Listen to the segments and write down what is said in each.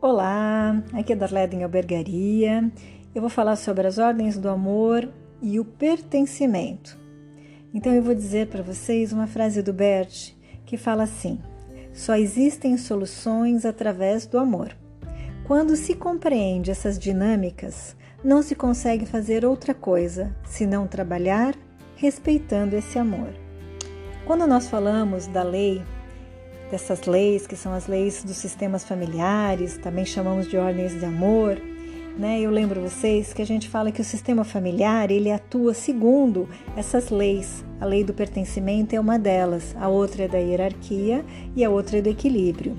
Olá, aqui é Darleda em Albergaria. Eu vou falar sobre as ordens do amor e o pertencimento. Então eu vou dizer para vocês uma frase do Bert que fala assim: Só existem soluções através do amor. Quando se compreende essas dinâmicas, não se consegue fazer outra coisa senão trabalhar respeitando esse amor. Quando nós falamos da lei dessas leis, que são as leis dos sistemas familiares, também chamamos de ordens de amor. Né? Eu lembro vocês que a gente fala que o sistema familiar ele atua segundo essas leis. A lei do pertencimento é uma delas, a outra é da hierarquia e a outra é do equilíbrio.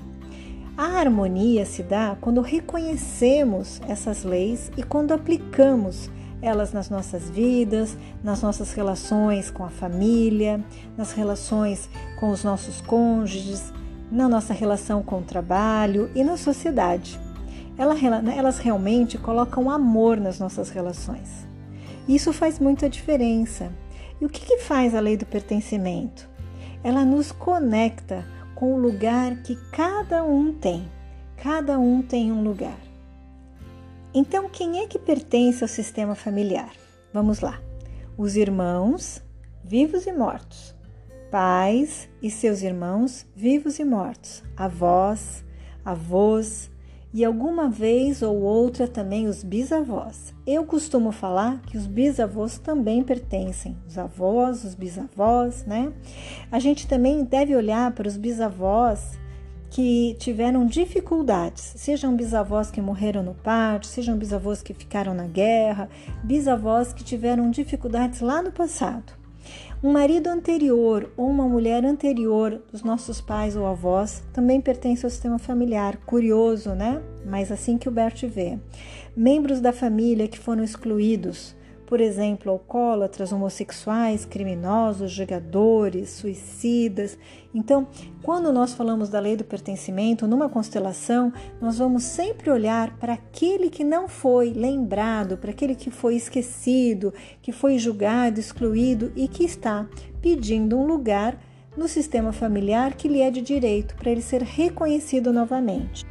A harmonia se dá quando reconhecemos essas leis e quando aplicamos elas nas nossas vidas, nas nossas relações com a família, nas relações com os nossos cônjuges, na nossa relação com o trabalho e na sociedade. Elas realmente colocam amor nas nossas relações. Isso faz muita diferença. E o que, que faz a lei do pertencimento? Ela nos conecta com o lugar que cada um tem. Cada um tem um lugar. Então, quem é que pertence ao sistema familiar? Vamos lá. Os irmãos, vivos e mortos pais e seus irmãos vivos e mortos, avós, avós e alguma vez ou outra também os bisavós. Eu costumo falar que os bisavós também pertencem, os avós, os bisavós, né? A gente também deve olhar para os bisavós que tiveram dificuldades, sejam bisavós que morreram no parto, sejam bisavós que ficaram na guerra, bisavós que tiveram dificuldades lá no passado. Um marido anterior ou uma mulher anterior dos nossos pais ou avós também pertence ao sistema familiar. Curioso, né? Mas assim que o Bert vê. Membros da família que foram excluídos por exemplo, alcoólatras, homossexuais, criminosos, jogadores, suicidas. Então, quando nós falamos da lei do pertencimento numa constelação, nós vamos sempre olhar para aquele que não foi lembrado, para aquele que foi esquecido, que foi julgado, excluído e que está pedindo um lugar no sistema familiar que lhe é de direito para ele ser reconhecido novamente.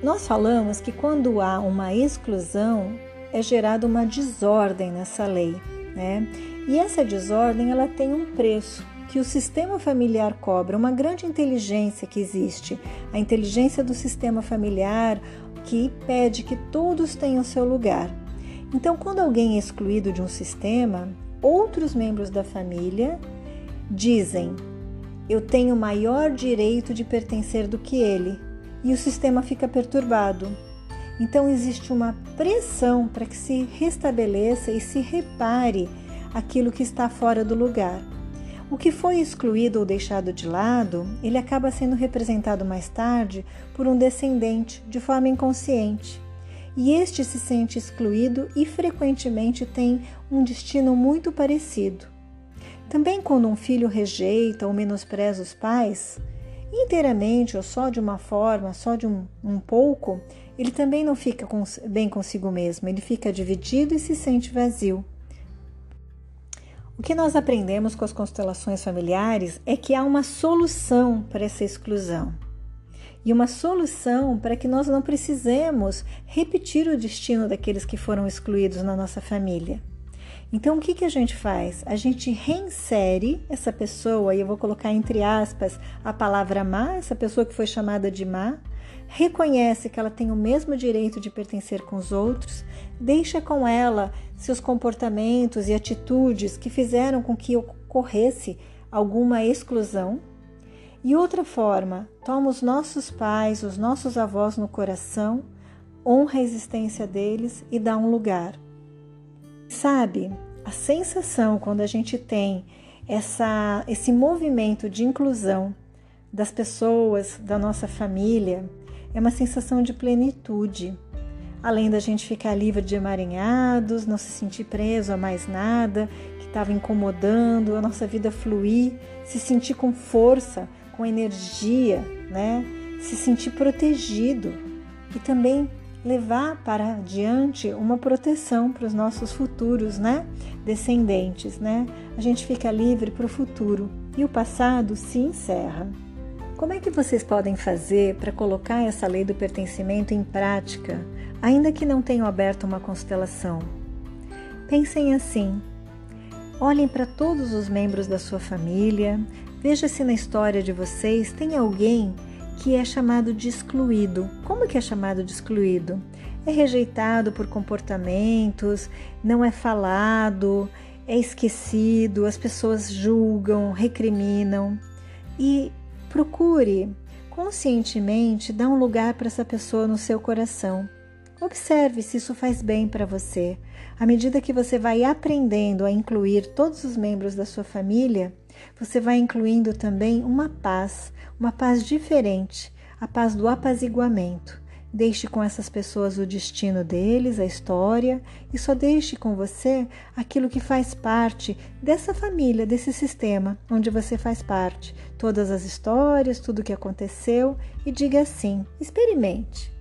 Nós falamos que quando há uma exclusão, é gerada uma desordem nessa lei, né? E essa desordem ela tem um preço que o sistema familiar cobra, uma grande inteligência que existe, a inteligência do sistema familiar que pede que todos tenham seu lugar. Então, quando alguém é excluído de um sistema, outros membros da família dizem: Eu tenho maior direito de pertencer do que ele, e o sistema fica perturbado. Então existe uma pressão para que se restabeleça e se repare aquilo que está fora do lugar. O que foi excluído ou deixado de lado, ele acaba sendo representado mais tarde por um descendente de forma inconsciente. E este se sente excluído e frequentemente tem um destino muito parecido. Também quando um filho rejeita ou menospreza os pais, inteiramente ou só de uma forma, só de um, um pouco, ele também não fica bem consigo mesmo, ele fica dividido e se sente vazio. O que nós aprendemos com as constelações familiares é que há uma solução para essa exclusão. E uma solução para que nós não precisemos repetir o destino daqueles que foram excluídos na nossa família. Então, o que, que a gente faz? A gente reinsere essa pessoa, e eu vou colocar entre aspas a palavra má, essa pessoa que foi chamada de má, reconhece que ela tem o mesmo direito de pertencer com os outros, deixa com ela seus comportamentos e atitudes que fizeram com que ocorresse alguma exclusão. E outra forma, toma os nossos pais, os nossos avós no coração, honra a existência deles e dá um lugar. Sabe, a sensação quando a gente tem essa, esse movimento de inclusão das pessoas, da nossa família, é uma sensação de plenitude. Além da gente ficar livre de emaranhados, não se sentir preso a mais nada que estava incomodando, a nossa vida fluir, se sentir com força, com energia, né? Se sentir protegido e também levar para adiante uma proteção para os nossos futuros, né? Descendentes, né? A gente fica livre para o futuro e o passado se encerra. Como é que vocês podem fazer para colocar essa lei do pertencimento em prática, ainda que não tenham aberto uma constelação? Pensem assim: olhem para todos os membros da sua família, veja se na história de vocês tem alguém que é chamado de excluído. Como que é chamado de excluído? É rejeitado por comportamentos, não é falado, é esquecido, as pessoas julgam, recriminam. E procure conscientemente dar um lugar para essa pessoa no seu coração. Observe se isso faz bem para você. À medida que você vai aprendendo a incluir todos os membros da sua família, você vai incluindo também uma paz, uma paz diferente, a paz do apaziguamento. Deixe com essas pessoas o destino deles, a história, e só deixe com você aquilo que faz parte dessa família, desse sistema onde você faz parte. Todas as histórias, tudo o que aconteceu, e diga assim: experimente.